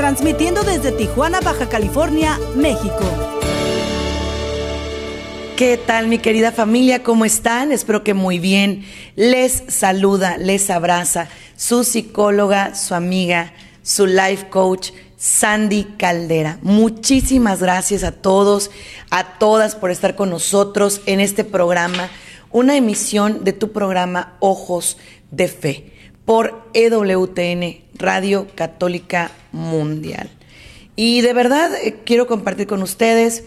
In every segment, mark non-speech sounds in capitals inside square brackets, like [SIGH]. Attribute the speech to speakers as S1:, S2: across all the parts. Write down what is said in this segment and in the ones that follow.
S1: transmitiendo desde Tijuana, Baja California, México.
S2: ¿Qué tal mi querida familia? ¿Cómo están? Espero que muy bien. Les saluda, les abraza su psicóloga, su amiga, su life coach, Sandy Caldera. Muchísimas gracias a todos, a todas por estar con nosotros en este programa, una emisión de tu programa Ojos de Fe por EWTN, Radio Católica Mundial. Y de verdad eh, quiero compartir con ustedes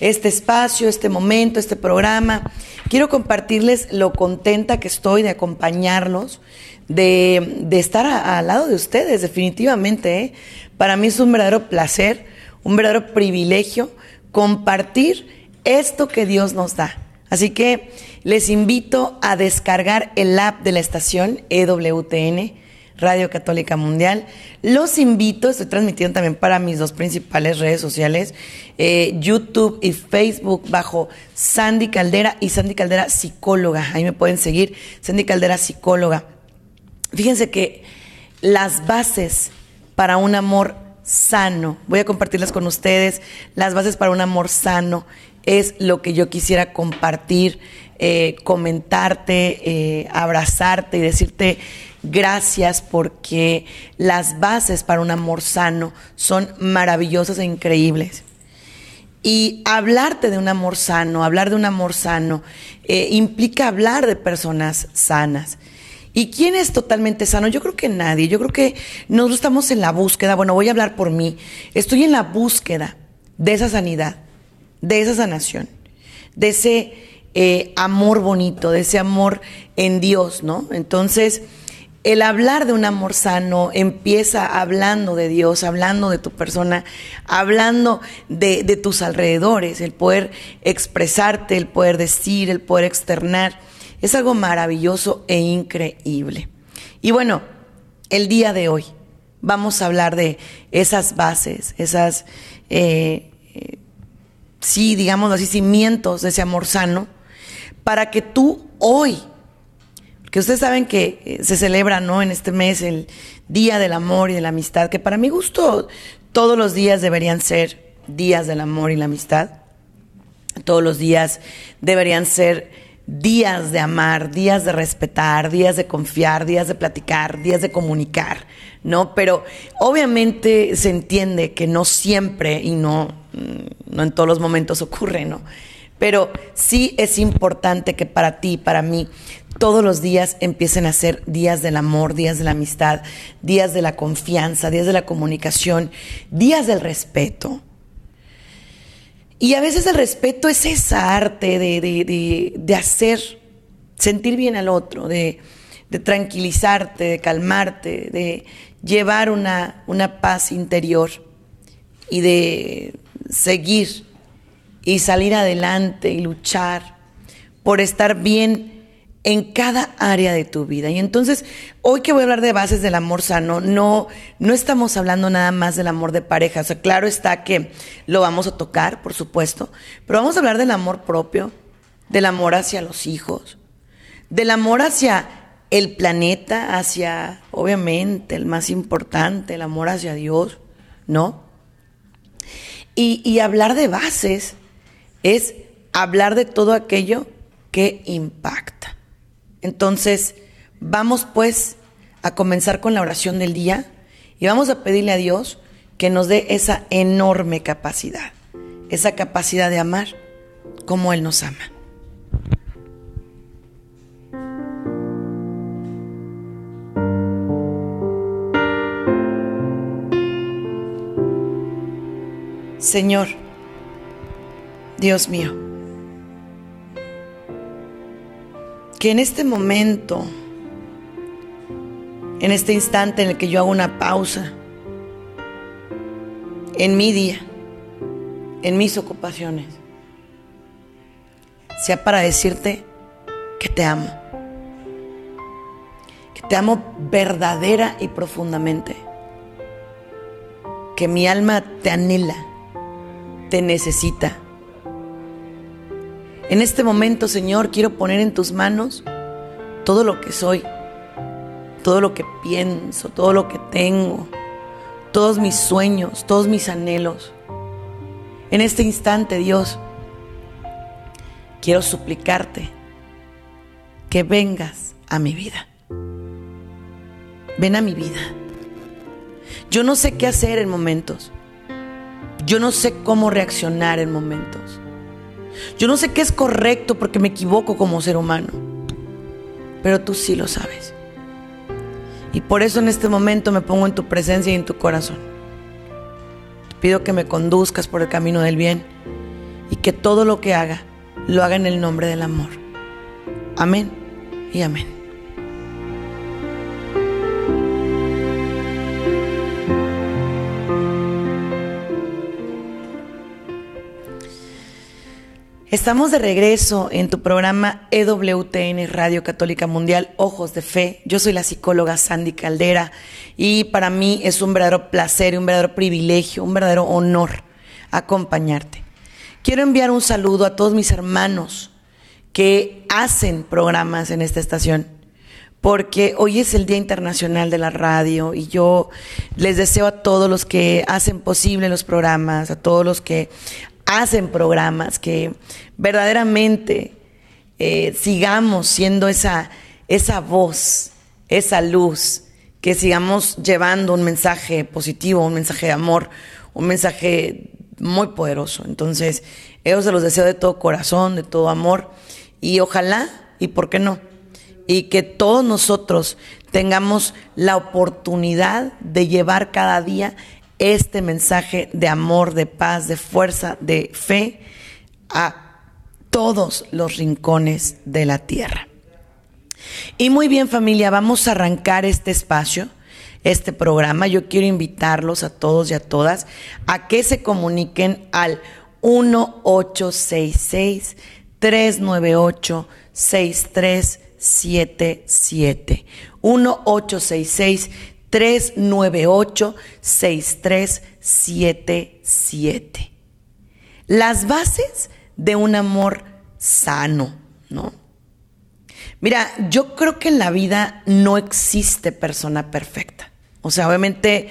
S2: este espacio, este momento, este programa. Quiero compartirles lo contenta que estoy de acompañarlos, de, estar al lado de ustedes, definitivamente. ¿eh? Para mí es un verdadero placer, un verdadero privilegio compartir esto que Dios nos da. Así que les invito a descargar el app de la estación EWTN Radio Católica Mundial. Los invito, estoy transmitiendo también para mis dos principales redes sociales, eh, YouTube y Facebook, bajo Sandy Caldera y Sandy Caldera Psicóloga. Ahí me pueden seguir, Sandy Caldera Psicóloga. Fíjense que las bases para un amor sano, voy a compartirlas con ustedes, las bases para un amor sano es lo que yo quisiera compartir, eh, comentarte, eh, abrazarte y decirte Gracias porque las bases para un amor sano son maravillosas e increíbles. Y hablarte de un amor sano, hablar de un amor sano, eh, implica hablar de personas sanas. ¿Y quién es totalmente sano? Yo creo que nadie. Yo creo que nosotros estamos en la búsqueda. Bueno, voy a hablar por mí. Estoy en la búsqueda de esa sanidad, de esa sanación, de ese eh, amor bonito, de ese amor en Dios, ¿no? Entonces, el hablar de un amor sano empieza hablando de Dios, hablando de tu persona, hablando de, tus alrededores, el poder expresarte, el poder decir, el poder externar. Es algo maravilloso e increíble. Y bueno, el día de hoy vamos a hablar de esas bases, esas, eh, eh, sí, digamos así, cimientos de ese amor sano, para que tú hoy que ustedes saben que eh, se celebra, ¿no? En este mes el Día del Amor y de la Amistad, que para mi gusto todos los días deberían ser días del amor y la amistad. Todos los días deberían ser días de amar, días de respetar, días de confiar, días de platicar, días de comunicar, ¿no? Pero obviamente se entiende que no siempre y no, mm, no en todos los momentos ocurre, ¿no? Pero sí es importante que para ti, para mí, todos los días empiecen a ser días del amor, días de la amistad, días de la confianza, días de la comunicación, días del respeto. Y a veces el respeto es esa arte de, hacer sentir bien al otro, de, tranquilizarte, de calmarte, de llevar una, una paz interior y de seguir y salir adelante y luchar por estar bien en cada área de tu vida. Y entonces, hoy que voy a hablar de bases del amor sano, no, no estamos hablando nada más del amor de pareja. O sea, claro está que lo vamos a tocar, por supuesto, pero vamos a hablar del amor propio, del amor hacia los hijos, del amor hacia el planeta, hacia, obviamente, el más importante, el amor hacia Dios, ¿no? Y, y hablar de bases es hablar de todo aquello que impacta. Entonces, vamos pues a comenzar con la oración del día y vamos a pedirle a Dios que nos dé esa enorme capacidad, esa capacidad de amar como Él nos ama. Señor, Dios mío, que en este momento, en este instante en el que yo hago una pausa en mi día, en mis ocupaciones, sea para decirte que te amo. Que te amo verdadera y profundamente. Que mi alma te anhela, te necesita. En este momento, Señor, quiero poner en tus manos todo lo que soy, todo lo que pienso, todo lo que tengo, todos mis sueños, todos mis anhelos. En este instante, Dios, quiero suplicarte que vengas a mi vida. Ven a mi vida. Yo no sé qué hacer en momentos. Yo no sé cómo reaccionar en momentos. Yo no sé qué es correcto porque me equivoco como ser humano. Pero tú sí lo sabes. Y por eso en este momento me pongo en tu presencia y en tu corazón. Te pido que me conduzcas por el camino del bien y que todo lo que haga lo haga en el nombre del amor. Amén y amén. Estamos de regreso en tu programa EWTN Radio Católica Mundial Ojos de Fe. Yo soy la psicóloga Sandy Caldera y para mí es un verdadero placer, un verdadero privilegio, un verdadero honor acompañarte. Quiero enviar un saludo a todos mis hermanos que hacen programas en esta estación, porque hoy es el Día Internacional de la Radio y yo les deseo a todos los que hacen posible los programas, a todos los que hacen programas, que verdaderamente eh, sigamos siendo esa, esa voz, esa luz, que sigamos llevando un mensaje positivo, un mensaje de amor, un mensaje muy poderoso. Entonces, ellos se los deseo de todo corazón, de todo amor. Y ojalá, y por qué no, y que todos nosotros tengamos la oportunidad de llevar cada día este mensaje de amor, de paz, de fuerza, de fe a todos los rincones de la tierra. Y muy bien familia, vamos a arrancar este espacio, este programa. Yo quiero invitarlos a todos y a todas a que se comuniquen al 1866 398 6377 1866 398 6377 Las bases de un amor sano, ¿no? Mira, yo creo que en la vida no existe persona perfecta. O sea, obviamente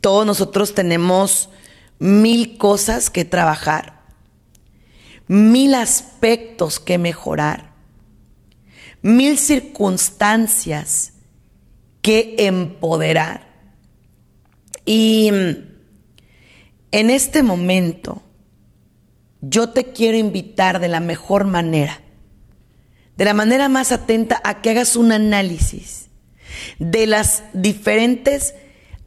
S2: todos nosotros tenemos mil cosas que trabajar mil aspectos que mejorar, mil circunstancias que empoderar. Y en este momento yo te quiero invitar de la mejor manera, de la manera más atenta a que hagas un análisis de las diferentes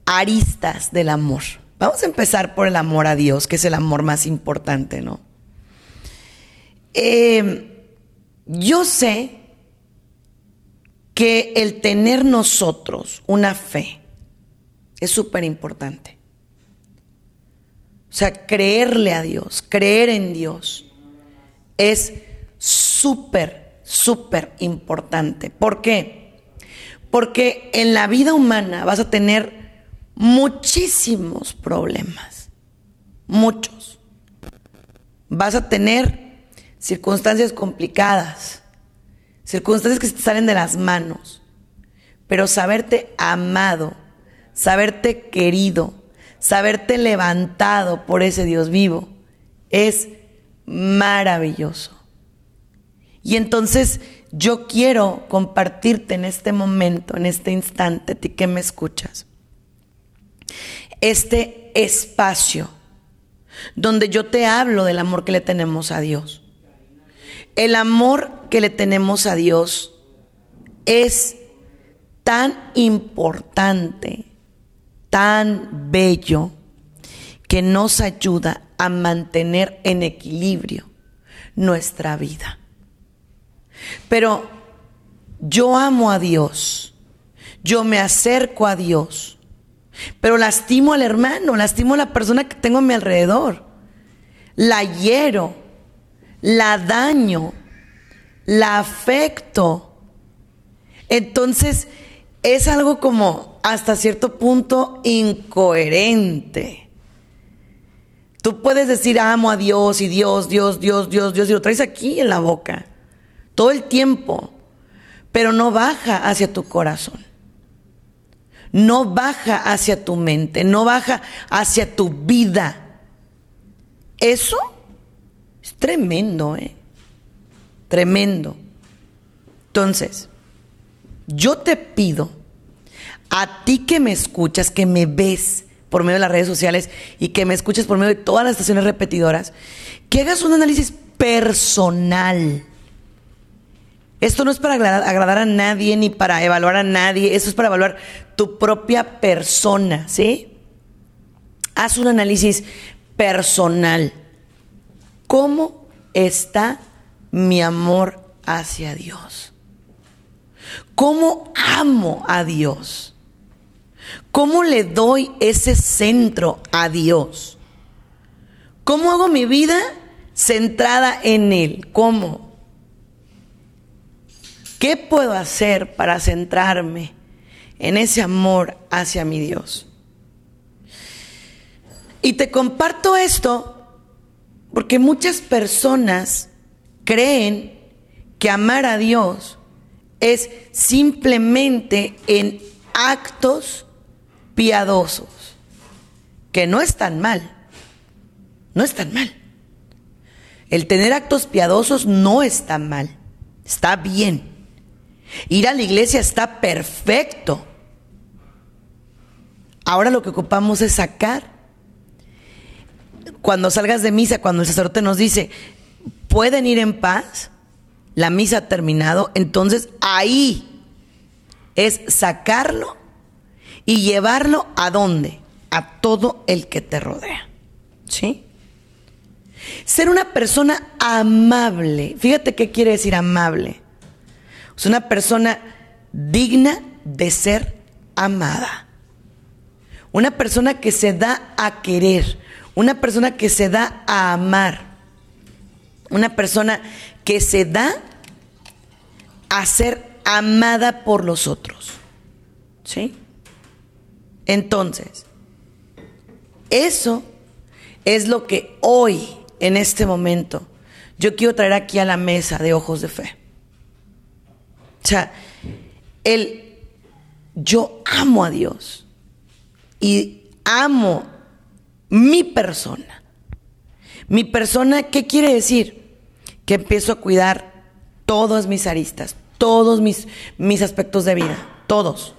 S2: aristas del amor. Vamos a empezar por el amor a Dios, que es el amor más importante, ¿no? Eh, yo sé que el tener nosotros una fe es súper importante. O sea, creerle a Dios, creer en Dios es súper, súper importante. ¿Por qué? Porque en la vida humana vas a tener muchísimos problemas, muchos. Vas a tener circunstancias complicadas, circunstancias que te salen de las manos, pero saberte amado, saberte querido, saberte levantado por ese Dios vivo, es maravilloso. Y entonces yo quiero compartirte en este momento, en este instante, a ti que me escuchas, este espacio donde yo te hablo del amor que le tenemos a Dios el amor que le tenemos a Dios es tan importante, tan bello, que nos ayuda a mantener en equilibrio nuestra vida. Pero yo amo a Dios, yo me acerco a Dios, pero lastimo al hermano, lastimo a la persona que tengo a mi alrededor, la hiero, la daño, la afecto. Entonces es algo como hasta cierto punto incoherente. Tú puedes decir amo a Dios y Dios, Dios, Dios, Dios, Dios y lo traes aquí en la boca todo el tiempo, pero no baja hacia tu corazón. No baja hacia tu mente, no baja hacia tu vida. Eso es tremendo, ¿eh? Tremendo. Entonces, yo te pido a ti que me escuchas, que me ves por medio de las redes sociales y que me escuches por medio de todas las estaciones repetidoras, que hagas un análisis personal. Esto no es para agradar, a nadie ni para evaluar a nadie, esto es para evaluar tu propia persona, ¿sí? Haz un análisis personal. ¿Cómo está mi amor hacia Dios? ¿Cómo amo a Dios? ¿Cómo le doy ese centro a Dios? ¿Cómo hago mi vida centrada en Él? ¿Cómo? ¿Qué puedo hacer para centrarme en ese amor hacia mi Dios? Y te comparto esto porque muchas personas creen que amar a Dios es simplemente en actos piadosos, que no están mal, no están mal. El tener actos piadosos no está mal, está bien. Ir a la iglesia está perfecto. Ahora lo que ocupamos es sacar. Cuando salgas de misa, cuando el sacerdote nos dice, pueden ir en paz, la misa ha terminado, entonces ahí es sacarlo y llevarlo a dónde? A todo el que te rodea. ¿Sí? Ser una persona amable. Fíjate qué quiere decir amable. Es una persona digna de ser amada. Una persona que se da a querer. Una persona que se da a amar. Una persona que se da a ser amada por los otros. ¿Sí? Entonces, eso es lo que hoy, en este momento, yo quiero traer aquí a la mesa de ojos de fe. O sea, el yo amo a Dios y amo mi persona. Mi persona, ¿qué quiere decir? Que empiezo a cuidar todas mis aristas, todos mis, mis aspectos de vida, todos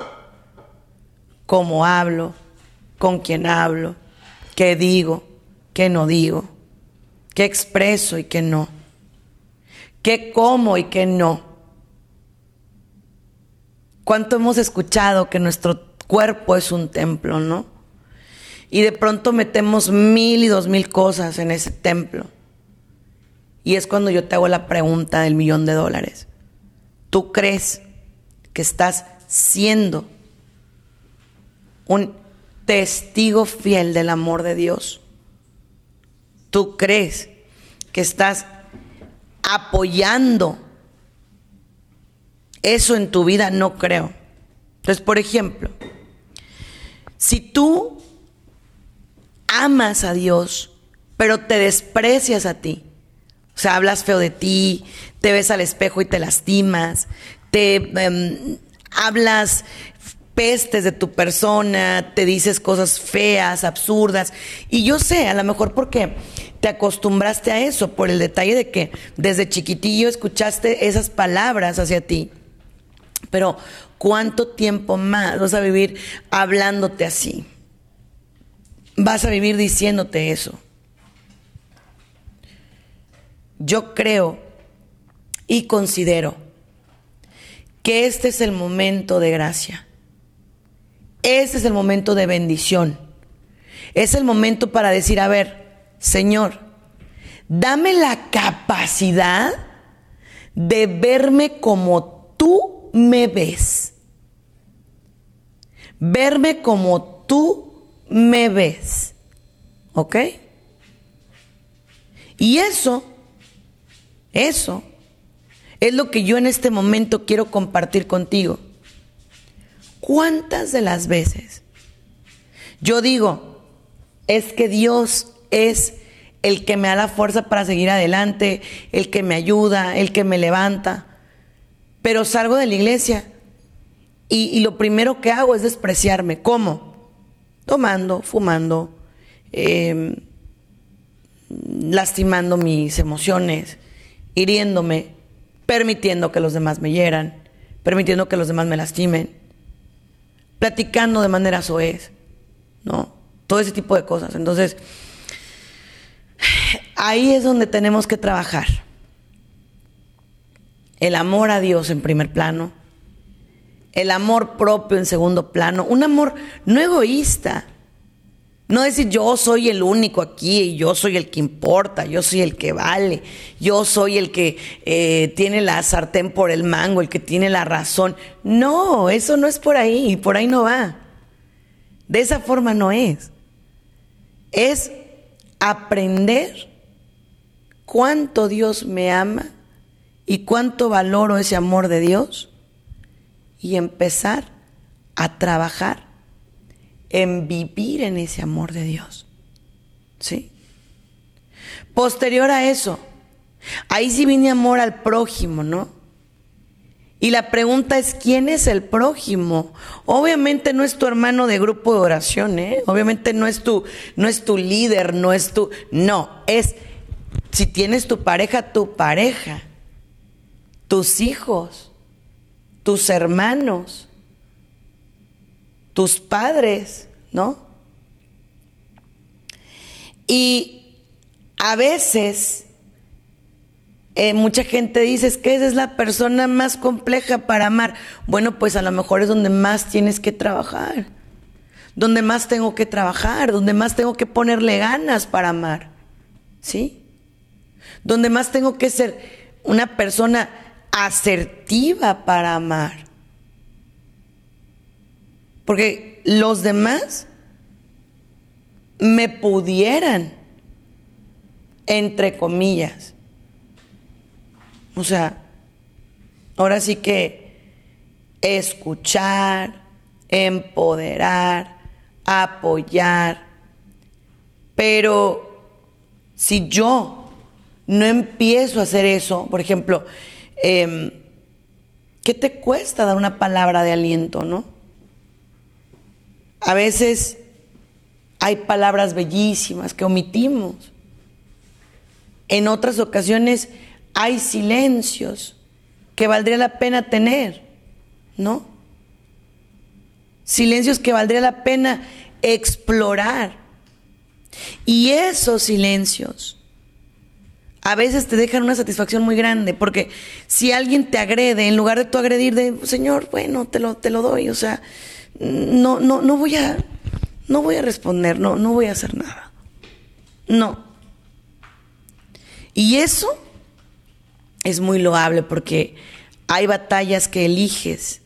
S2: cómo hablo, con quién hablo, qué digo, qué no digo, qué expreso y qué no, qué como y qué no. ¿Cuánto hemos escuchado que nuestro cuerpo es un templo, no? Y de pronto metemos mil y dos mil cosas en ese templo. Y es cuando yo te hago la pregunta del millón de dólares. ¿Tú crees que estás siendo un testigo fiel del amor de Dios. ¿Tú crees que estás apoyando eso en tu vida? No creo. Entonces, por ejemplo, si tú amas a Dios, pero te desprecias a ti, o sea, hablas feo de ti, te ves al espejo y te lastimas, te em, hablas pestes de tu persona, te dices cosas feas, absurdas. Y yo sé, a lo mejor porque te acostumbraste a eso, por el detalle de que desde chiquitillo escuchaste esas palabras hacia ti. Pero ¿cuánto tiempo más vas a vivir hablándote así? Vas a vivir diciéndote eso. Yo creo y considero que este es el momento de gracia ese es el momento de bendición. Es el momento para decir, a ver, Señor, dame la capacidad de verme como tú me ves. Verme como tú me ves. ¿Ok? Y eso, eso, es lo que yo en este momento quiero compartir contigo. ¿Cuántas de las veces yo digo, es que Dios es el que me da la fuerza para seguir adelante, el que me ayuda, el que me levanta, pero salgo de la iglesia y, lo primero que hago es despreciarme. ¿Cómo? Tomando, fumando, em, lastimando mis emociones, hiriéndome, permitiendo que los demás me hieran, permitiendo que los demás me lastimen, platicando de manera soez, ¿no? Todo ese tipo de cosas. Entonces, ahí es donde tenemos que trabajar. El amor a Dios en primer plano, el amor propio en segundo plano, un amor no egoísta. No decir yo soy el único aquí, y yo soy el que importa, yo soy el que vale, yo soy el que eh, tiene la sartén por el mango, el que tiene la razón. No, eso no es por ahí, por ahí no va. De esa forma no es. Es aprender cuánto Dios me ama y cuánto valoro ese amor de Dios y empezar a trabajar en vivir en ese amor de Dios. ¿Sí? Posterior a eso, ahí sí viene amor al prójimo, ¿no? Y la pregunta es, ¿quién es el prójimo? Obviamente no es tu hermano de grupo de oración, ¿eh? Obviamente no es tu, no es tu líder, no es tu, no, es si tienes tu pareja, tu pareja, tus hijos, tus hermanos, tus padres, ¿no? Y a veces eh, mucha gente dice que esa es la persona más compleja para amar. Bueno, pues a lo mejor es donde más tienes que trabajar, donde más tengo que trabajar, donde más tengo que ponerle ganas para amar, ¿sí? Donde más tengo que ser una persona asertiva para amar. Porque los demás me pudieran, entre comillas. O sea, ahora sí que escuchar, empoderar, apoyar. Pero si yo no empiezo a hacer eso, por ejemplo, Em, ¿qué te cuesta dar una palabra de aliento, no? A veces hay palabras bellísimas que omitimos. En otras ocasiones hay silencios que valdría la pena tener, ¿no? Silencios que valdría la pena explorar. Y esos silencios a veces te dejan una satisfacción muy grande, porque si alguien te agrede, en lugar de tú agredir de, Señor, bueno, te lo, te lo doy, o sea, no, no, no voy a, no voy a responder, no, no voy a hacer nada. No. Y eso es muy loable porque hay batallas que eliges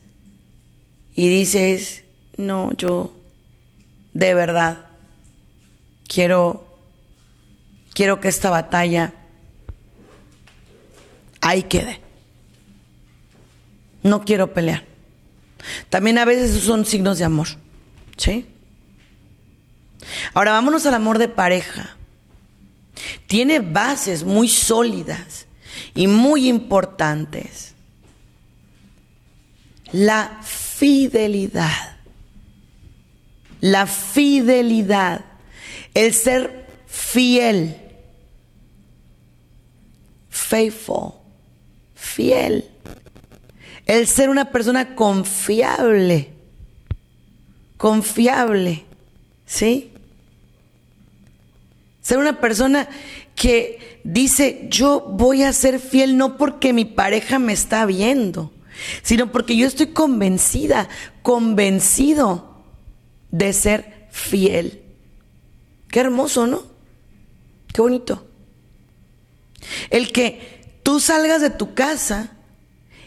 S2: y dices, no, yo de verdad quiero, quiero que esta batalla ahí quede. No quiero pelear. También a veces son signos de amor. ¿Sí? Ahora vámonos al amor de pareja. Tiene bases muy sólidas y muy importantes. La fidelidad. La fidelidad. El ser fiel. Faithful fiel, el ser una persona confiable, confiable, ¿sí? Ser una persona que dice, yo voy a ser fiel no porque mi pareja me está viendo, sino porque yo estoy convencida, convencido de ser fiel. Qué hermoso, ¿no? Qué bonito. El que tú salgas de tu casa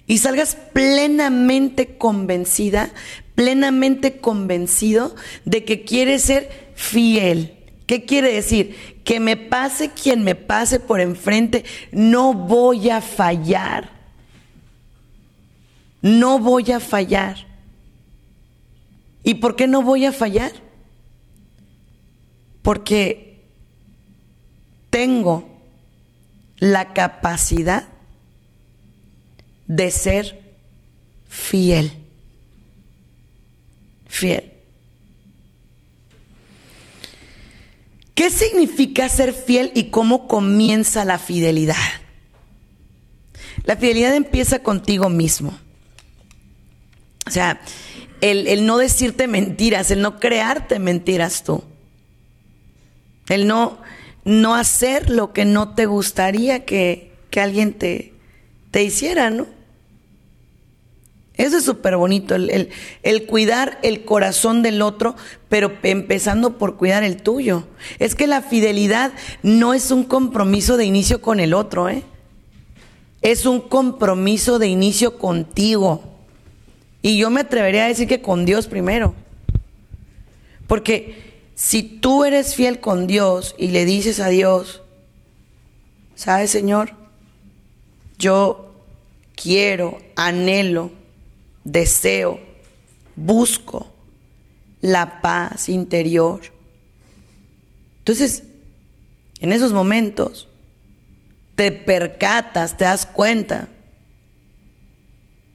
S2: y salgas plenamente convencida, plenamente convencido de que quieres ser fiel, ¿Qué quiere decir? Que me pase quien me pase por enfrente, no voy a fallar. No voy a fallar. ¿Y por qué no voy a fallar? Porque tengo la capacidad de ser fiel. Fiel. ¿Qué significa ser fiel y cómo comienza la fidelidad? La fidelidad empieza contigo mismo. O sea, el, no decirte mentiras, el no crearte mentiras tú. El no, no hacer lo que no te gustaría que, alguien te, te hiciera, ¿no? Eso es súper bonito, el, cuidar el corazón del otro, pero empezando por cuidar el tuyo. Es que la fidelidad no es un compromiso de inicio con el otro, ¿eh? Es un compromiso de inicio contigo. Y yo me atrevería a decir que con Dios primero. Porque si tú eres fiel con Dios y le dices a Dios, ¿sabes, Señor? Yo quiero, anhelo deseo, busco la paz interior. Entonces, en esos momentos, te percatas, te das cuenta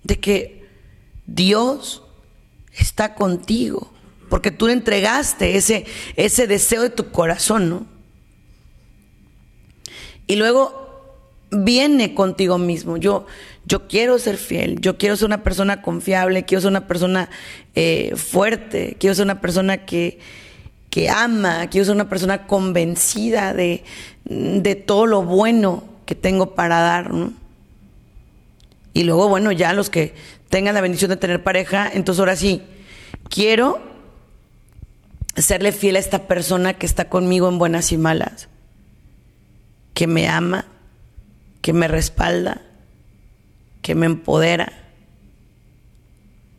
S2: de que Dios está contigo, porque tú le entregaste ese, ese deseo de tu corazón, ¿no? Y luego viene contigo mismo. Yo, yo quiero ser fiel, yo quiero ser una persona confiable, quiero ser una persona eh, fuerte, quiero ser una persona que, que ama, quiero ser una persona convencida de, de todo lo bueno que tengo para dar. Y luego, bueno, ya los que tengan la bendición de tener pareja, entonces ahora sí, quiero serle fiel a esta persona que está conmigo en buenas y malas, que me ama, que me respalda, que me empodera,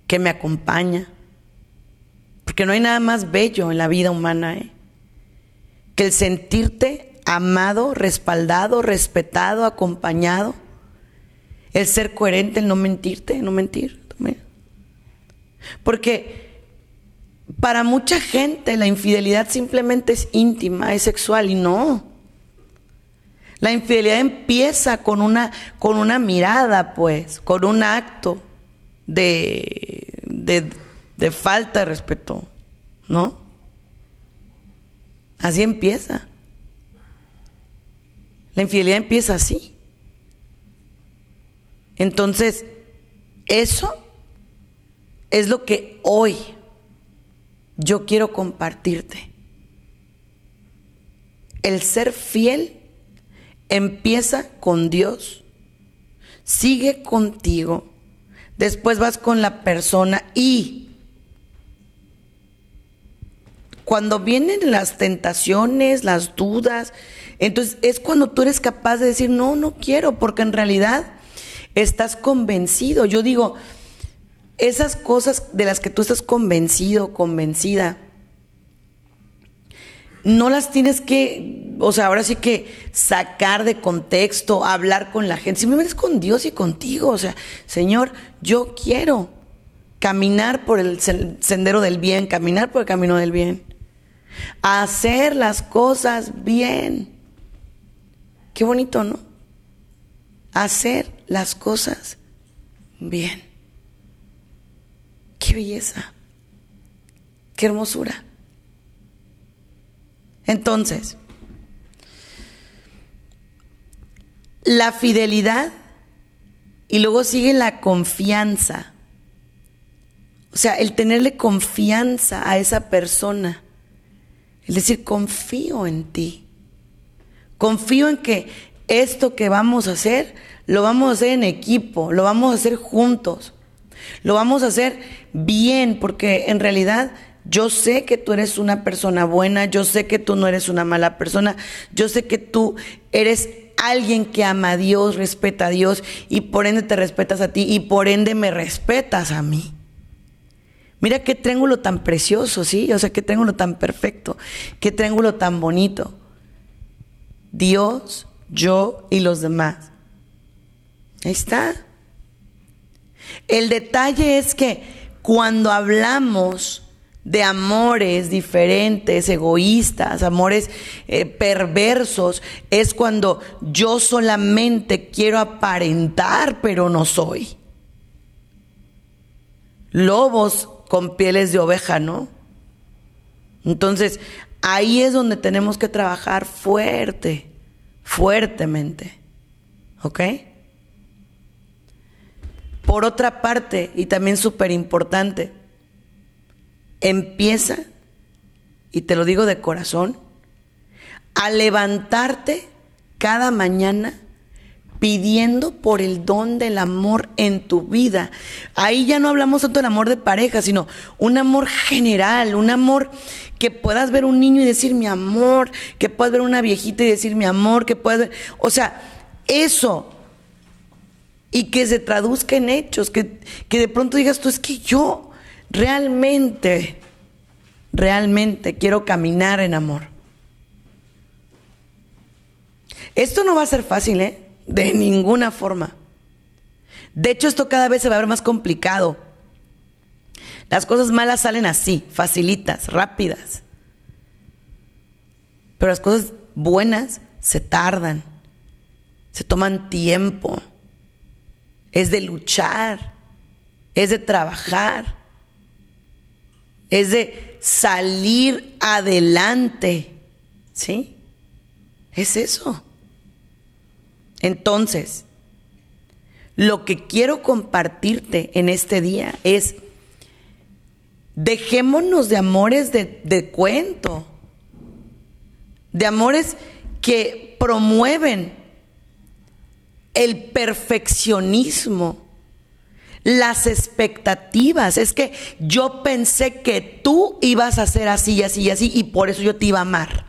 S2: que me acompaña. Porque no hay nada más bello en la vida humana ¿eh? que el sentirte amado, respaldado, respetado, acompañado, el ser coherente, el no mentirte, no mentir. Porque para mucha gente la infidelidad simplemente es íntima, es sexual y no. La infidelidad empieza con una, con una mirada, pues, con un acto de, de, de falta de respeto, ¿no? Así empieza. La infidelidad empieza así. Entonces, eso es lo que hoy yo quiero compartirte. El ser fiel Empieza con Dios, sigue contigo, después vas con la persona y cuando vienen las tentaciones, las dudas, entonces es cuando tú eres capaz de decir, no, no quiero, porque en realidad estás convencido. Yo digo, esas cosas de las que tú estás convencido, convencida, no las tienes que, o sea, ahora sí que sacar de contexto, hablar con la gente, simplemente es con Dios y contigo, o sea, Señor, yo quiero caminar por el sendero del bien, caminar por el camino del bien, hacer las cosas bien. Qué bonito, ¿no? Hacer las cosas bien. Qué belleza. Qué hermosura. Entonces, la fidelidad y luego sigue la confianza. O sea, el tenerle confianza a esa persona. Es decir, confío en ti. Confío en que esto que vamos a hacer, lo vamos a hacer en equipo, lo vamos a hacer juntos. Lo vamos a hacer bien, porque en realidad yo sé que tú eres una persona buena, yo sé que tú no eres una mala persona, yo sé que tú eres alguien que ama a Dios, respeta a Dios y por ende te respetas a ti y por ende me respetas a mí. Mira qué triángulo tan precioso, ¿sí? O sea, qué triángulo tan perfecto, qué triángulo tan bonito. Dios, yo y los demás. Ahí está. El detalle es que cuando hablamos de amores diferentes, egoístas, amores eh, perversos, es cuando yo solamente quiero aparentar, pero no soy. Lobos con pieles de oveja, ¿no? Entonces, ahí es donde tenemos que trabajar fuerte, fuertemente. ¿Ok? Por otra parte, y también súper importante, empieza, y te lo digo de corazón, a levantarte cada mañana pidiendo por el don del amor en tu vida. Ahí ya no hablamos tanto del amor de pareja, sino un amor general, un amor que puedas ver un niño y decir mi amor, que puedas ver una viejita y decir mi amor, que puedas ver, o sea, eso. Y que se traduzca en hechos, que, que de pronto digas tú, es que yo realmente, realmente quiero caminar en amor. Esto no va a ser fácil, ¿eh? De ninguna forma. De hecho, esto cada vez se va a ver más complicado. Las cosas malas salen así, facilitas, rápidas. Pero las cosas buenas se tardan, se toman tiempo. Es de luchar, es de trabajar, es de salir adelante. ¿Sí? Es eso. Entonces, lo que quiero compartirte en este día es, dejémonos de amores de, cuento, de amores que promueven el perfeccionismo, las expectativas. Es que yo pensé que tú ibas a ser así y así y así y por eso yo te iba a amar.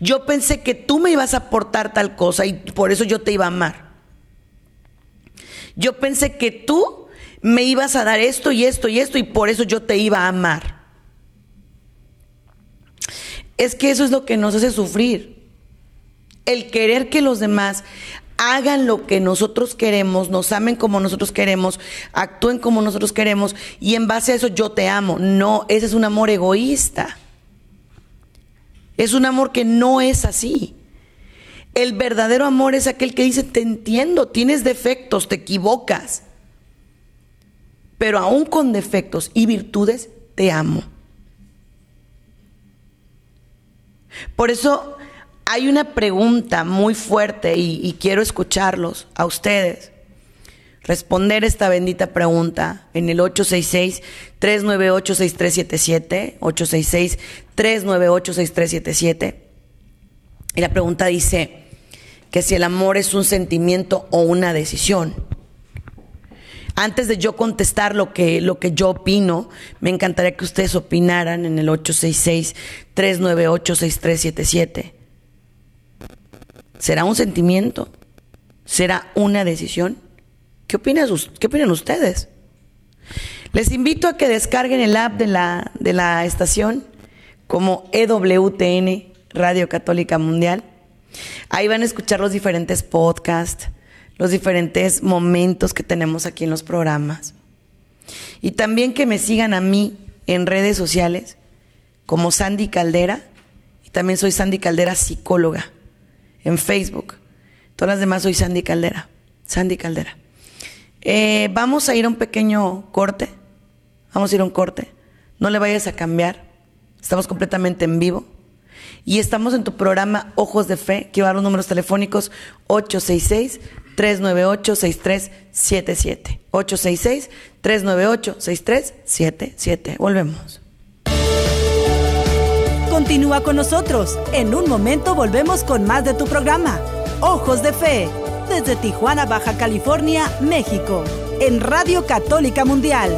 S2: Yo pensé que tú me ibas a aportar tal cosa y por eso yo te iba a amar. Yo pensé que tú me ibas a dar esto y esto y esto y por eso yo te iba a amar. Es que eso es lo que nos hace sufrir. El querer que los demás hagan lo que nosotros queremos, nos amen como nosotros queremos, actúen como nosotros queremos y en base a eso yo te amo. No, ese es un amor egoísta. Es un amor que no es así. El verdadero amor es aquel que dice, te entiendo, tienes defectos, te equivocas, pero aún con defectos y virtudes, te amo. Por eso hay una pregunta muy fuerte y, quiero escucharlos a ustedes. Responder esta bendita pregunta en el 866-398-6377, 866-398-6377. Y la pregunta dice que si el amor es un sentimiento o una decisión. Antes de yo contestar lo que, lo que yo opino, me encantaría que ustedes opinaran en el 866-398-6377. ¿Será un sentimiento? ¿Será una decisión? ¿Qué, ¿Qué opinan ustedes? Les invito a que descarguen el app de la, de la estación como EWTN, Radio Católica Mundial. Ahí van a escuchar los diferentes podcasts, los diferentes momentos que tenemos aquí en los programas. Y también que me sigan a mí en redes sociales como Sandy Caldera. Y también soy Sandy Caldera psicóloga en Facebook. Todas las demás soy Sandy Caldera. Sandy Caldera. Eh, vamos a ir a un pequeño corte. Vamos a ir a un corte. No le vayas a cambiar. Estamos completamente en vivo. Y estamos en tu programa Ojos de Fe. Quiero dar los números telefónicos 866-398-6377. 866-398-6377. Volvemos.
S1: Continúa con nosotros. En un momento volvemos con más de tu programa. Ojos de Fe desde Tijuana, Baja California, México, en Radio Católica Mundial.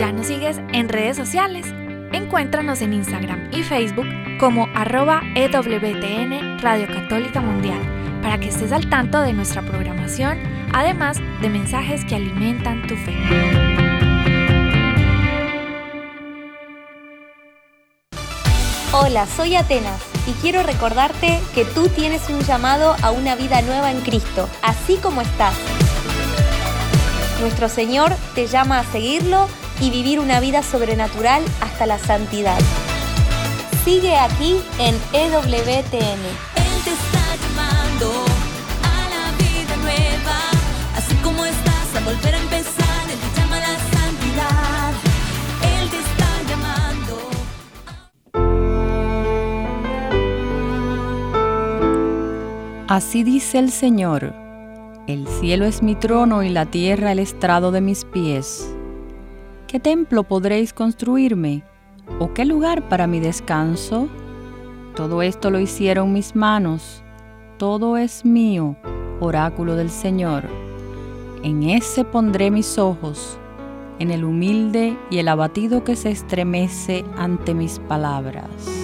S3: ¿Ya nos sigues en redes sociales? Encuéntranos en Instagram y Facebook como arroba EWTN Radio Católica Mundial para que estés al tanto de nuestra programación, además de mensajes que alimentan tu fe.
S4: Hola, soy Atenas y quiero recordarte que tú tienes un llamado a una vida nueva en Cristo, así como estás. Nuestro Señor te llama a seguirlo y vivir una vida sobrenatural hasta la santidad. Sigue aquí en EWTN.
S5: A la vida nueva, así como estás a volver a empezar, Él te llama la santidad. Él te está llamando.
S6: Así dice el Señor, el cielo es mi trono y la tierra el estrado de mis pies. ¿Qué templo podréis construirme? ¿O qué lugar para mi descanso? Todo esto lo hicieron mis manos, todo es mío, oráculo del Señor. En ese pondré mis ojos, en el humilde y el abatido que se estremece ante mis palabras.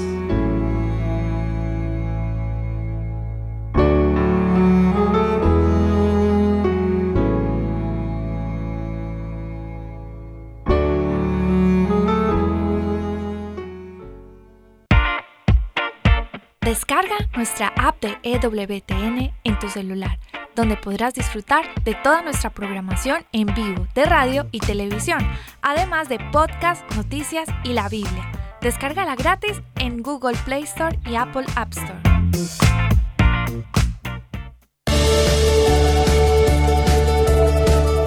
S3: EWTN en tu celular, donde podrás disfrutar de toda nuestra programación en vivo de radio y televisión, además de podcast, noticias y la Biblia. Descárgala gratis en Google Play Store y Apple App Store.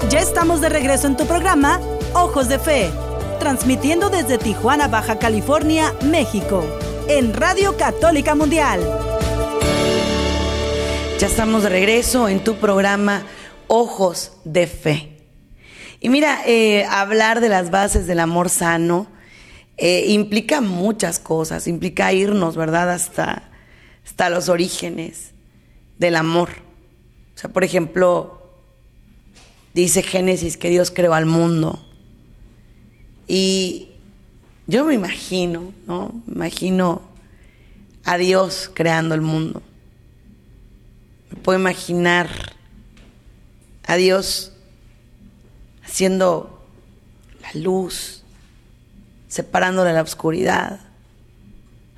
S1: Ya estamos de regreso en tu programa Ojos de Fe, transmitiendo desde Tijuana, Baja California, México, en Radio Católica Mundial.
S2: Ya estamos de regreso en tu programa Ojos de Fe. Y mira, eh, hablar de las bases del amor sano eh, implica muchas cosas, implica irnos, ¿verdad? Hasta, hasta los orígenes del amor. O sea, por ejemplo, dice Génesis que Dios creó al mundo. Y yo me imagino, ¿no? Me imagino a Dios creando el mundo. Puedo imaginar a Dios haciendo la luz, separándole la oscuridad,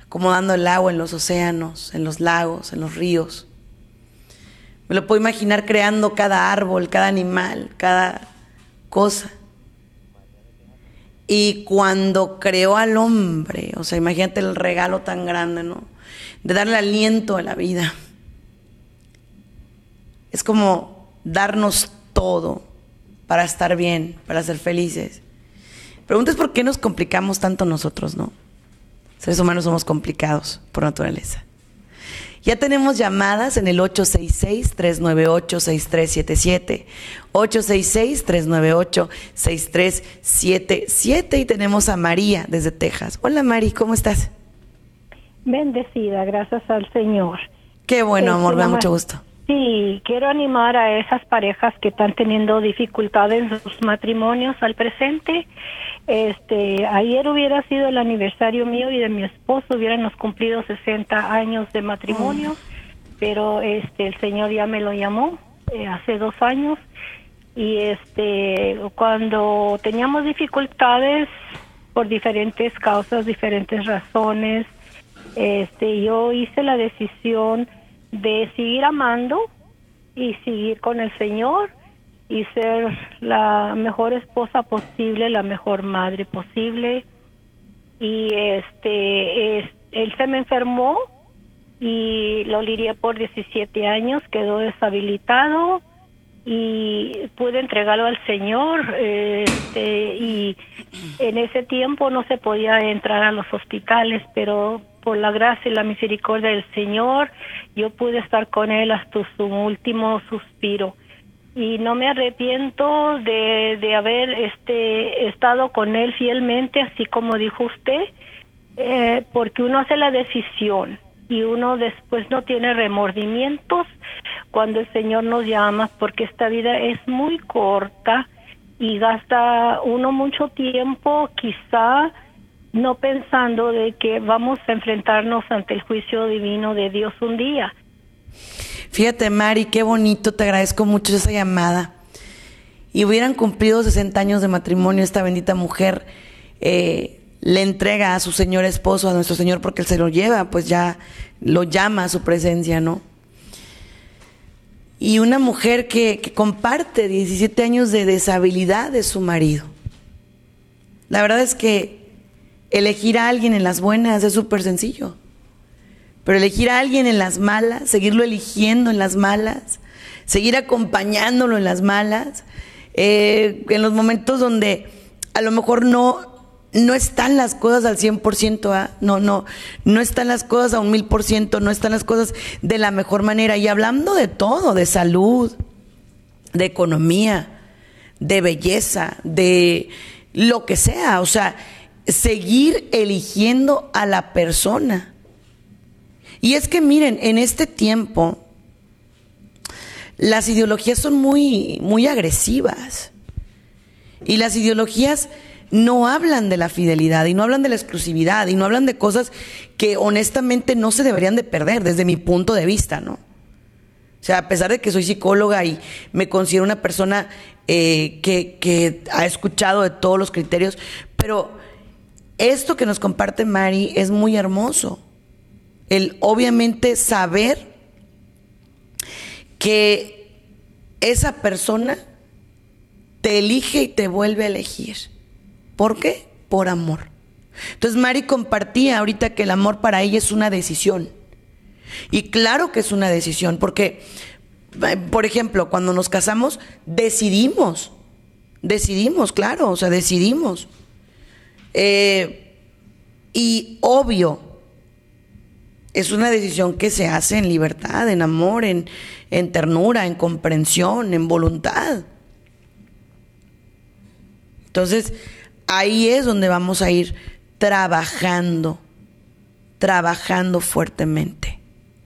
S2: acomodando el agua en los océanos, en los lagos, en los ríos. Me lo puedo imaginar creando cada árbol, cada animal, cada cosa. Y cuando creó al hombre, o sea, imagínate el regalo tan grande, ¿no? De darle aliento a la vida. Es como darnos todo para estar bien, para ser felices. Pregunta es por qué nos complicamos tanto nosotros, ¿no? Seres humanos somos complicados por naturaleza. Ya tenemos llamadas en el 866-398-6377, 866-398-6377 y tenemos a María desde Texas. Hola Mari, ¿cómo estás?
S7: Bendecida, gracias al Señor.
S2: Qué bueno,
S7: Este,
S2: amor, me da mucho gusto.
S7: Sí, quiero animar a esas parejas que están teniendo dificultades en sus matrimonios al presente. Este, ayer hubiera sido el aniversario mío y de mi esposo, hubiéramos cumplido 60 años de matrimonio, pero este, el Señor ya me lo llamó eh, hace dos años y este, cuando teníamos dificultades por diferentes causas, diferentes razones, este, yo hice la decisión de seguir amando y seguir con el Señor y ser la mejor esposa posible, la mejor madre posible. Y este, es- él se me enfermó y lo lirié por 17 años, quedó deshabilitado y pude entregarlo al Señor este, y en ese tiempo no se podía entrar a los hospitales, pero por la gracia y la misericordia del Señor yo pude estar con él hasta su último suspiro. Y no me arrepiento de, de haber este estado con él fielmente así como dijo usted eh, porque uno hace la decisión y uno después no tiene remordimientos cuando el Señor nos llama, porque esta vida es muy corta y gasta uno mucho tiempo quizá no pensando de que vamos a enfrentarnos ante el juicio divino de Dios un día.
S2: Fíjate, Mari, qué bonito, te agradezco mucho esa llamada. Y hubieran cumplido 60 años de matrimonio, esta bendita mujer eh, le entrega a su señor esposo, a nuestro Señor, porque Él se lo lleva, pues ya lo llama a su presencia, ¿no? Y una mujer que, comparte 17 años de deshabilidad de su marido. La verdad es que elegir a alguien en las buenas es súper sencillo. Pero elegir a alguien en las malas, seguirlo eligiendo en las malas, seguir acompañándolo en las malas, eh, en los momentos donde a lo mejor no, no están las cosas al 100%, ¿ah? no, no, no están las cosas a un mil por ciento, no están las cosas de la mejor manera. Y hablando de todo, de salud, de economía, de belleza, de lo que sea, o sea, seguir eligiendo a la persona y es que miren, en este tiempo las ideologías son muy, muy agresivas. Y las ideologías no hablan de la fidelidad y no hablan de la exclusividad y no hablan de cosas que honestamente no se deberían de perder desde mi punto de vista, ¿no? O sea, a pesar de que soy psicóloga y me considero una persona eh, que, que ha escuchado de todos los criterios, pero esto que nos comparte Mari es muy hermoso el obviamente saber que esa persona te elige y te vuelve a elegir. ¿Por qué? Por amor. Entonces Mari compartía ahorita que el amor para ella es una decisión. Y claro que es una decisión, porque, eh, por ejemplo, cuando nos casamos, decidimos, decidimos, claro, o sea, decidimos. Eh, y obvio, es una decisión que se hace en libertad, en amor, en, ternura, en comprensión, en voluntad. Entonces, ahí es donde vamos a ir trabajando, trabajando fuertemente,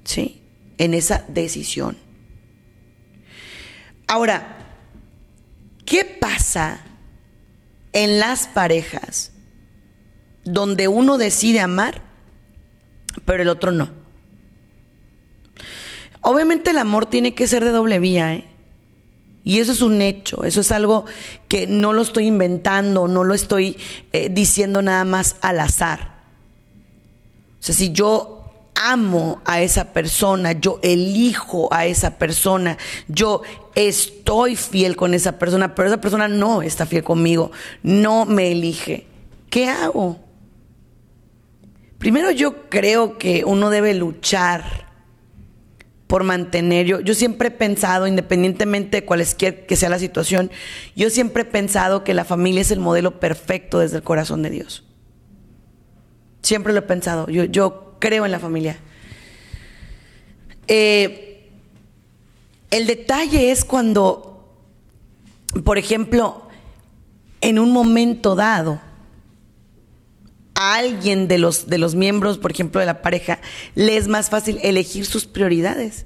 S2: ¿sí? En esa decisión. Ahora, ¿qué pasa en las parejas donde uno decide amar pero el otro no. Obviamente el amor tiene que ser de doble vía, ¿eh? Y eso es un hecho, eso es algo que no lo estoy inventando, no lo estoy eh, diciendo nada más al azar. O sea, si yo amo a esa persona, yo elijo a esa persona, yo estoy fiel con esa persona, pero esa persona no está fiel conmigo, no me elige, ¿qué hago? Primero yo creo que uno debe luchar por mantener, yo, yo siempre he pensado, independientemente de cualquier que sea la situación, yo siempre he pensado que la familia es el modelo perfecto desde el corazón de Dios. Siempre lo he pensado, yo, yo creo en la familia. Eh, el detalle es cuando, por ejemplo, en un momento dado, a alguien de los, de los miembros, por ejemplo, de la pareja, le es más fácil elegir sus prioridades.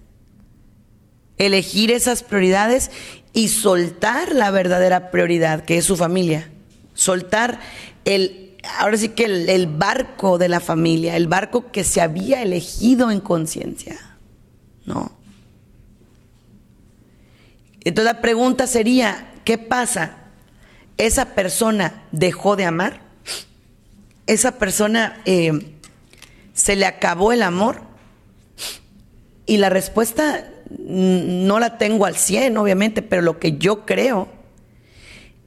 S2: Elegir esas prioridades y soltar la verdadera prioridad, que es su familia. Soltar el, ahora sí que el, barco de la familia, el barco que se había elegido en conciencia. ¿No? Entonces la pregunta sería, ¿qué pasa? ¿Esa persona dejó de amar? Esa persona eh, se le acabó el amor? Y la respuesta no la tengo al 100, obviamente, pero lo que yo creo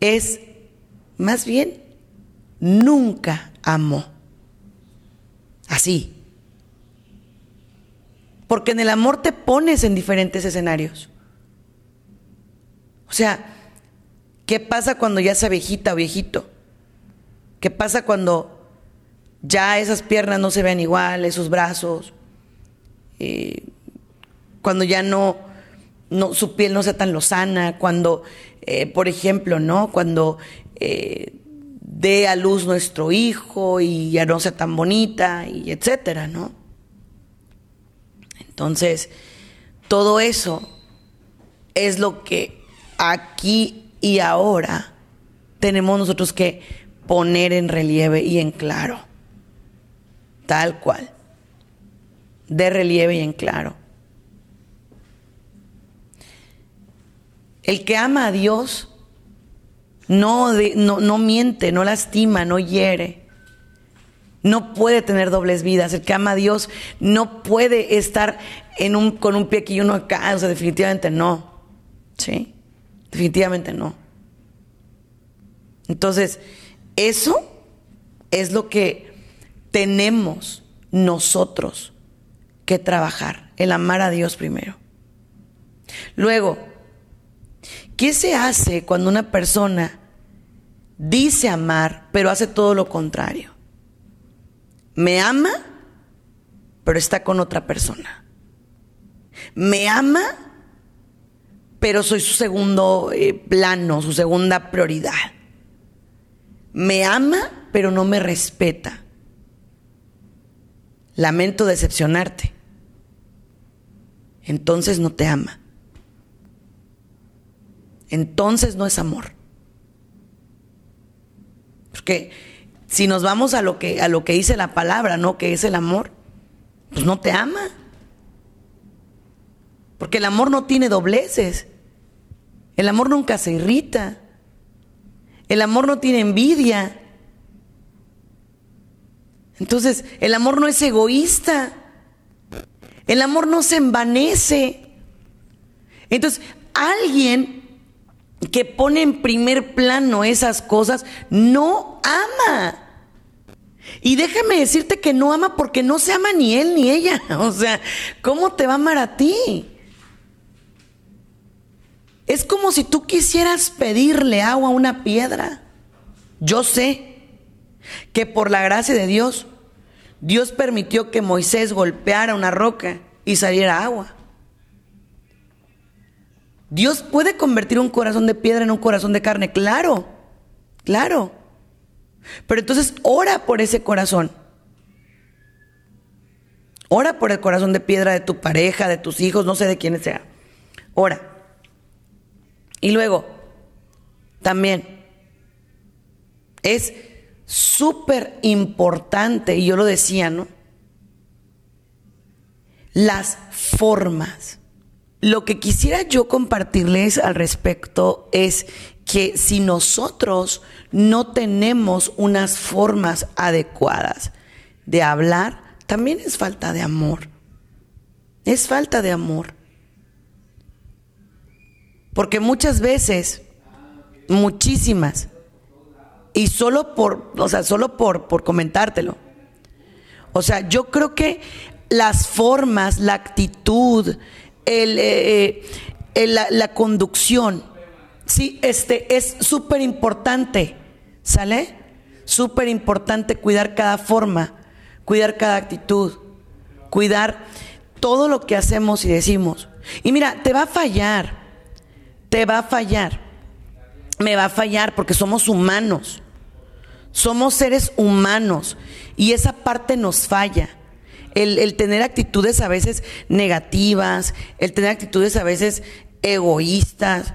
S2: es, más bien, nunca amó. Así. Porque en el amor te pones en diferentes escenarios. O sea, ¿qué pasa cuando ya sea viejita o viejito? ¿Qué pasa cuando ya esas piernas no se ven igual, esos brazos, cuando ya no, no, su piel no sea tan lozana, cuando, eh, por ejemplo, ¿no? Cuando eh, dé a luz nuestro hijo y ya no sea tan bonita, y etcétera, ¿no? Entonces, todo eso es lo que aquí y ahora tenemos nosotros que poner en relieve y en claro tal cual, de relieve y en claro. El que ama a Dios no, no, no miente, no lastima, no hiere. No puede tener dobles vidas. El que ama a Dios no puede estar en un, con un pie aquí y uno acá. O sea, definitivamente no. ¿Sí? Definitivamente no. Entonces, eso es lo que tenemos nosotros que trabajar. El amar a Dios primero. Luego, ¿qué se hace cuando una persona dice amar, pero hace todo lo contrario? Me ama, pero está con otra persona. Me ama, pero soy su segundo eh, plano, su segunda prioridad. Me ama, pero no me respeta. Lamento decepcionarte. Entonces no te ama. Entonces no es amor. Porque si nos vamos a lo que a lo que dice la palabra, ¿no? Que es el amor, pues no te ama. Porque el amor no tiene dobleces. El amor nunca se irrita. El amor no tiene envidia. Entonces, el amor no es egoísta. El amor no se envanece. Entonces, alguien que pone en primer plano esas cosas no ama. Y déjame decirte que no ama porque no se ama ni él ni ella. [LAUGHS] O sea, ¿cómo te va a amar a ti? Es como si tú quisieras pedirle agua a una piedra. Yo sé que por la gracia de Dios, Dios permitió que Moisés golpeara una roca y saliera agua. Dios puede convertir un corazón de piedra en un corazón de carne, claro, claro. Pero entonces ora por ese corazón. Ora por el corazón de piedra de tu pareja, de tus hijos, no sé de quién sea. Ora. Y luego, también, es súper importante, y yo lo decía, ¿no? Las formas. Lo que quisiera yo compartirles al respecto es que si nosotros no tenemos unas formas adecuadas de hablar, también es falta de amor. Es falta de amor. Porque muchas veces, muchísimas, y solo por, o sea, solo por, por comentártelo. O sea, yo creo que las formas, la actitud, el, eh, el- la, la conducción, sí, este es súper importante, ¿sale? Súper importante cuidar cada forma, cuidar cada actitud, cuidar todo lo que hacemos y decimos. Y mira, te va a fallar, te va a fallar, me va a fallar porque somos humanos. Somos seres humanos y esa parte nos falla. El, tener actitudes a veces negativas, el tener actitudes a veces egoístas.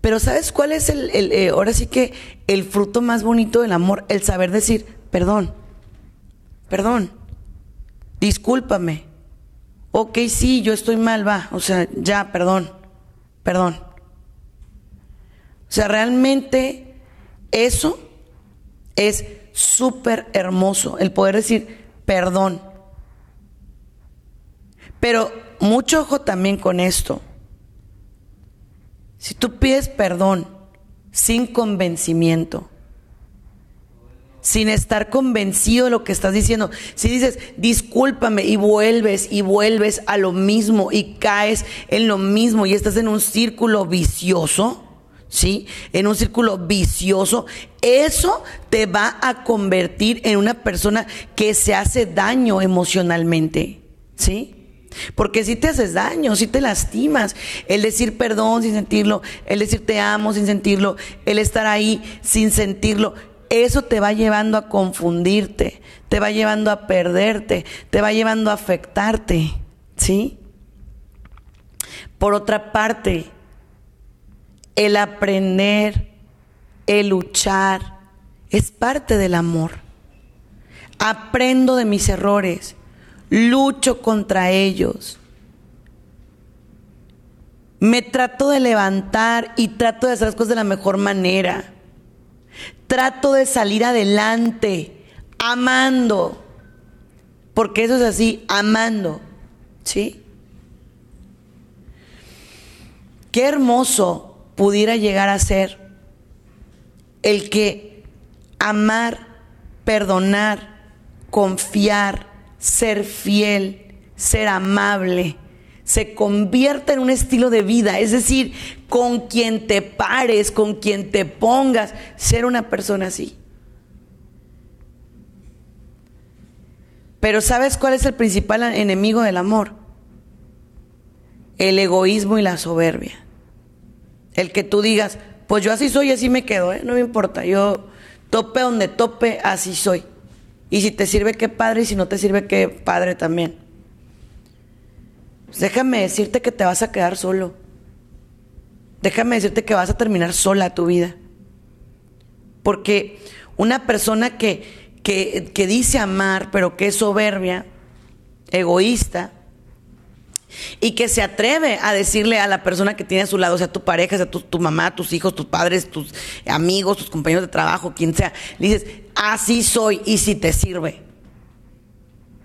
S2: Pero ¿sabes cuál es el, el, eh, ahora sí que el fruto más bonito del amor? El saber decir, perdón, perdón, discúlpame. Ok, sí, yo estoy mal, va. O sea, ya, perdón, perdón. O sea, realmente eso es súper hermoso, el poder decir perdón. Pero mucho ojo también con esto. Si tú pides perdón sin convencimiento, sin estar convencido de lo que estás diciendo, si dices discúlpame y vuelves y vuelves a lo mismo y caes en lo mismo y estás en un círculo vicioso, ¿sí? En un círculo vicioso, eso te va a convertir en una persona que se hace daño emocionalmente, ¿sí? Porque si te haces daño, si te lastimas, el decir perdón sin sentirlo, el decir te amo sin sentirlo, el estar ahí sin sentirlo, eso te va llevando a confundirte, te va llevando a perderte, te va llevando a afectarte, ¿sí? Por otra parte, el aprender, el luchar, es parte del amor. Aprendo de mis errores, lucho contra ellos. Me trato de levantar y trato de hacer las cosas de la mejor manera. Trato de salir adelante, amando. Porque eso es así, amando. ¿Sí? Qué hermoso pudiera llegar a ser el que amar, perdonar, confiar, ser fiel, ser amable, se convierta en un estilo de vida. Es decir, con quien te pares, con quien te pongas, ser una persona así. Pero ¿sabes cuál es el principal enemigo del amor? El egoísmo y la soberbia. El que tú digas, pues yo así soy, así me quedo, ¿eh? no me importa, yo tope donde tope, así soy. Y si te sirve, qué padre, y si no te sirve, qué padre también. Pues déjame decirte que te vas a quedar solo. Déjame decirte que vas a terminar sola tu vida. Porque una persona que, que, que dice amar, pero que es soberbia, egoísta, y que se atreve a decirle a la persona que tiene a su lado, sea, tu pareja, sea, tu, tu, mamá, tus hijos, tus padres, tus amigos, tus compañeros de trabajo, quien sea, le dices, así soy y si te sirve.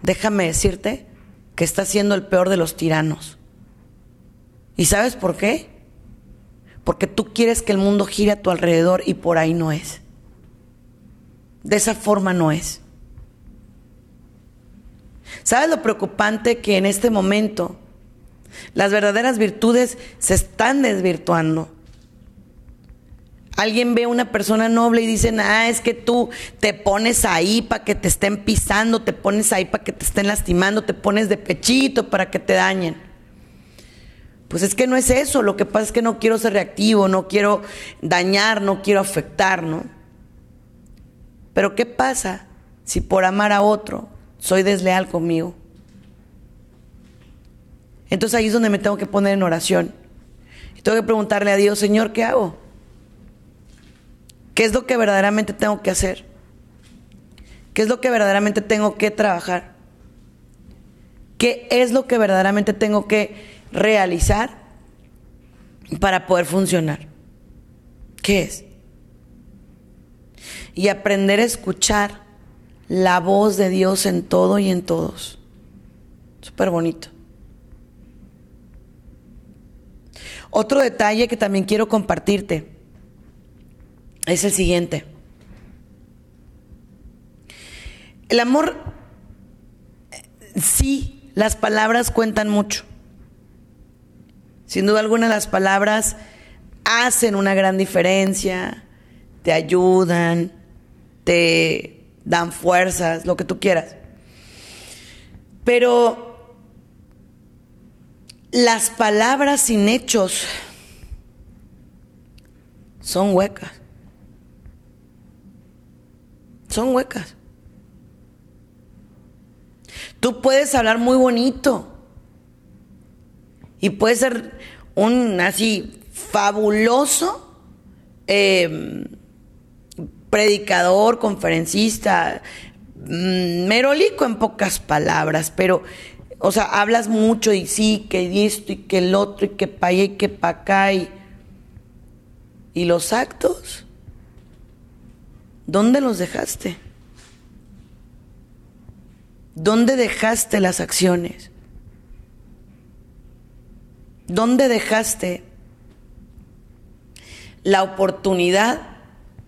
S2: Déjame decirte que estás siendo el peor de los tiranos. ¿Y sabes por qué? Porque tú quieres que el mundo gire a tu alrededor y por ahí no es. De esa forma no es. ¿Sabes lo preocupante que en este momento las verdaderas virtudes se están desvirtuando. Alguien ve a una persona noble y dicen, ah, es que tú te pones ahí para que te estén pisando, te pones ahí para que te estén lastimando, te pones de pechito para que te dañen. Pues es que no es eso, lo que pasa es que no quiero ser reactivo, no quiero dañar, no quiero afectar, ¿no? Pero ¿qué pasa si por amar a otro soy desleal conmigo? Entonces ahí es donde me tengo que poner en oración. Y tengo que preguntarle a Dios, Señor, ¿qué hago? ¿Qué es lo que verdaderamente tengo que hacer? ¿Qué es lo que verdaderamente tengo que trabajar? ¿Qué es lo que verdaderamente tengo que realizar para poder funcionar? ¿Qué es? Y aprender a escuchar la voz de Dios en todo y en todos. Súper bonito. Otro detalle que también quiero compartirte es el siguiente. El amor, sí, las palabras cuentan mucho. Sin duda alguna las palabras hacen una gran diferencia, te ayudan, te dan fuerzas, lo que tú quieras. Pero las palabras sin hechos son huecas. Son huecas. Tú puedes hablar muy bonito y puedes ser un así fabuloso eh, predicador, conferencista, mm, merolico en pocas palabras, pero o sea, hablas mucho y sí, que esto y que el otro y que para allá y que para acá y, y los actos, ¿dónde los dejaste? ¿Dónde dejaste las acciones? ¿Dónde dejaste la oportunidad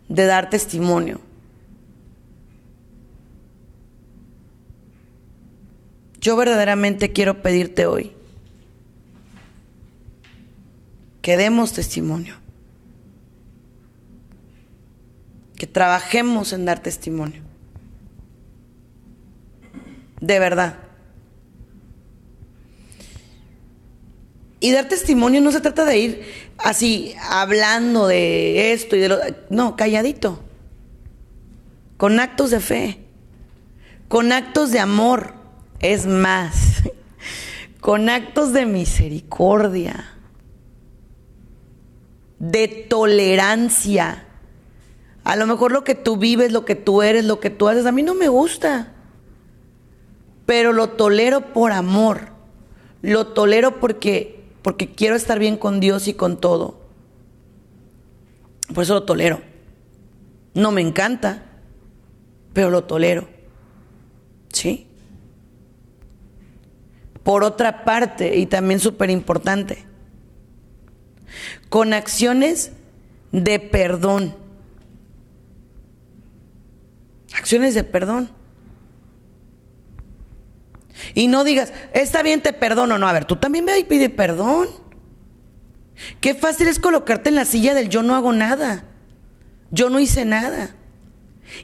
S2: de dar testimonio? Yo verdaderamente quiero pedirte hoy que demos testimonio, que trabajemos en dar testimonio. De verdad. Y dar testimonio no se trata de ir así hablando de esto y de lo... No, calladito. Con actos de fe. Con actos de amor es más, con actos de misericordia, de tolerancia. A lo mejor lo que tú vives, lo que tú eres, lo que tú haces, a mí no me gusta. Pero lo tolero por amor. Lo tolero porque porque quiero estar bien con Dios y con todo. Por eso lo tolero. No me encanta, pero lo tolero. ¿Sí? Por otra parte, y también súper importante, con acciones de perdón. Acciones de perdón. Y no digas, está bien, te perdono. No, a ver, tú también ve y pide perdón. Qué fácil es colocarte en la silla del yo no hago nada. Yo no hice nada.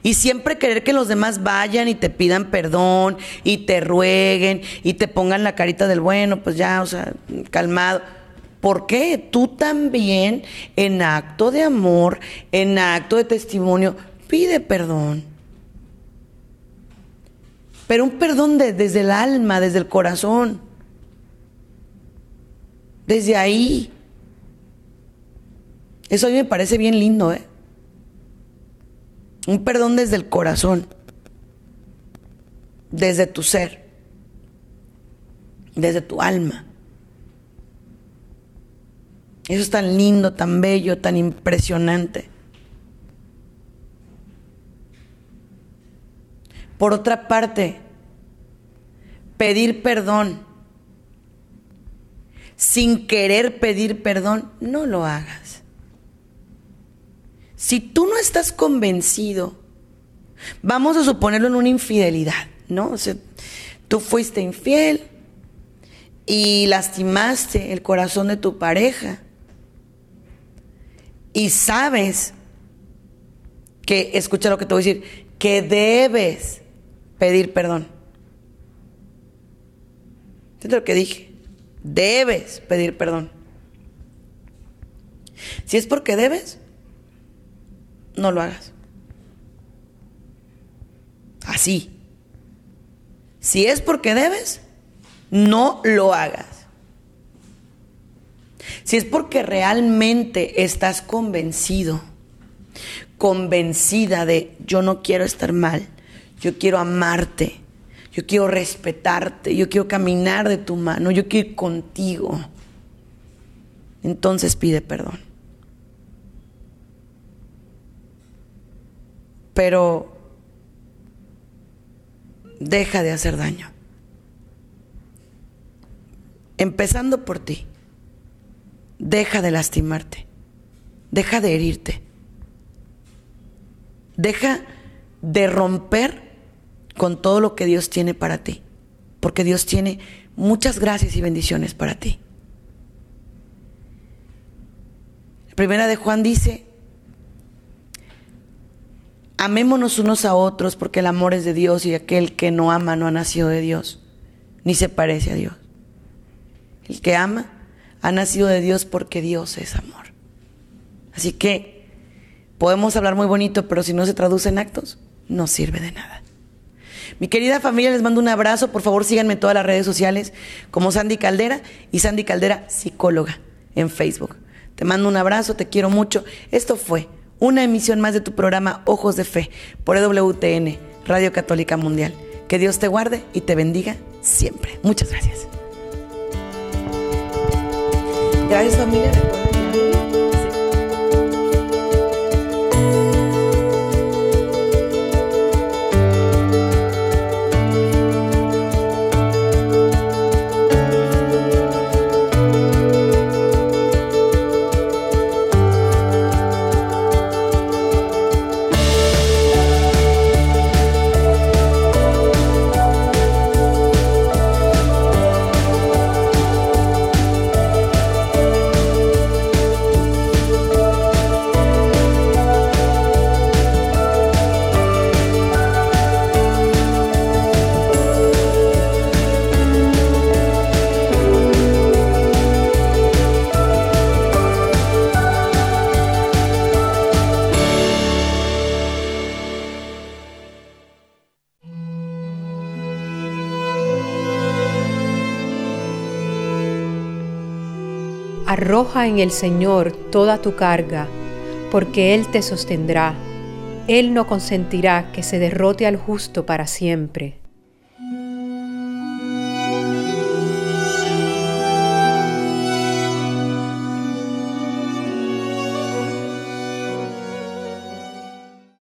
S2: Y siempre querer que los demás vayan y te pidan perdón y te rueguen y te pongan la carita del bueno, pues ya, o sea, calmado. ¿Por qué? Tú también, en acto de amor, en acto de testimonio, pide perdón. Pero un perdón desde el alma, desde el corazón. Desde ahí. Eso a mí me parece bien lindo, ¿eh? Un perdón desde el corazón. Desde tu ser. Desde tu alma. Eso es tan lindo, tan bello, tan impresionante. Por otra parte, pedir perdón sin querer pedir perdón, no lo hagas. Si tú no estás convencido, vamos a suponerlo en una infidelidad, ¿no? O sea, tú fuiste infiel y lastimaste el corazón de tu pareja y sabes que, escucha lo que te voy a decir, que debes pedir perdón. ¿Entiendes lo que dije? Debes pedir perdón. Si es porque debes, no lo hagas. Así. Si es porque debes, no lo hagas. Si es porque realmente estás convencido, convencida de yo no quiero estar mal, yo quiero amarte, yo quiero respetarte, yo quiero caminar de tu mano, yo quiero ir contigo. Entonces pide perdón. Pero deja de hacer daño. Empezando por ti. Deja de lastimarte. Deja de herirte. Deja de romper con todo lo que Dios tiene para ti. Porque Dios tiene muchas gracias y bendiciones para ti. Primera de Juan dice, amémonos unos a otros porque el amor es de Dios y aquel que no ama no ha nacido de Dios, ni se parece a Dios. El que ama ha nacido de Dios porque Dios es amor. Así que podemos hablar muy bonito, pero si no se traduce en actos, no sirve de nada. Mi querida familia, les mando un abrazo. Por favor, síganme en todas las redes sociales como Sandy Caldera y Sandy Caldera Psicóloga en Facebook. Te mando un abrazo, te quiero mucho. Esto fue una emisión más de tu programa Ojos de Fe por EWTN, Radio Católica Mundial. Que Dios te guarde y te bendiga siempre. Muchas gracias. Gracias familia.
S8: Arroja en el Señor toda tu carga, porque Él te sostendrá. Él no consentirá que se derrote al justo para siempre.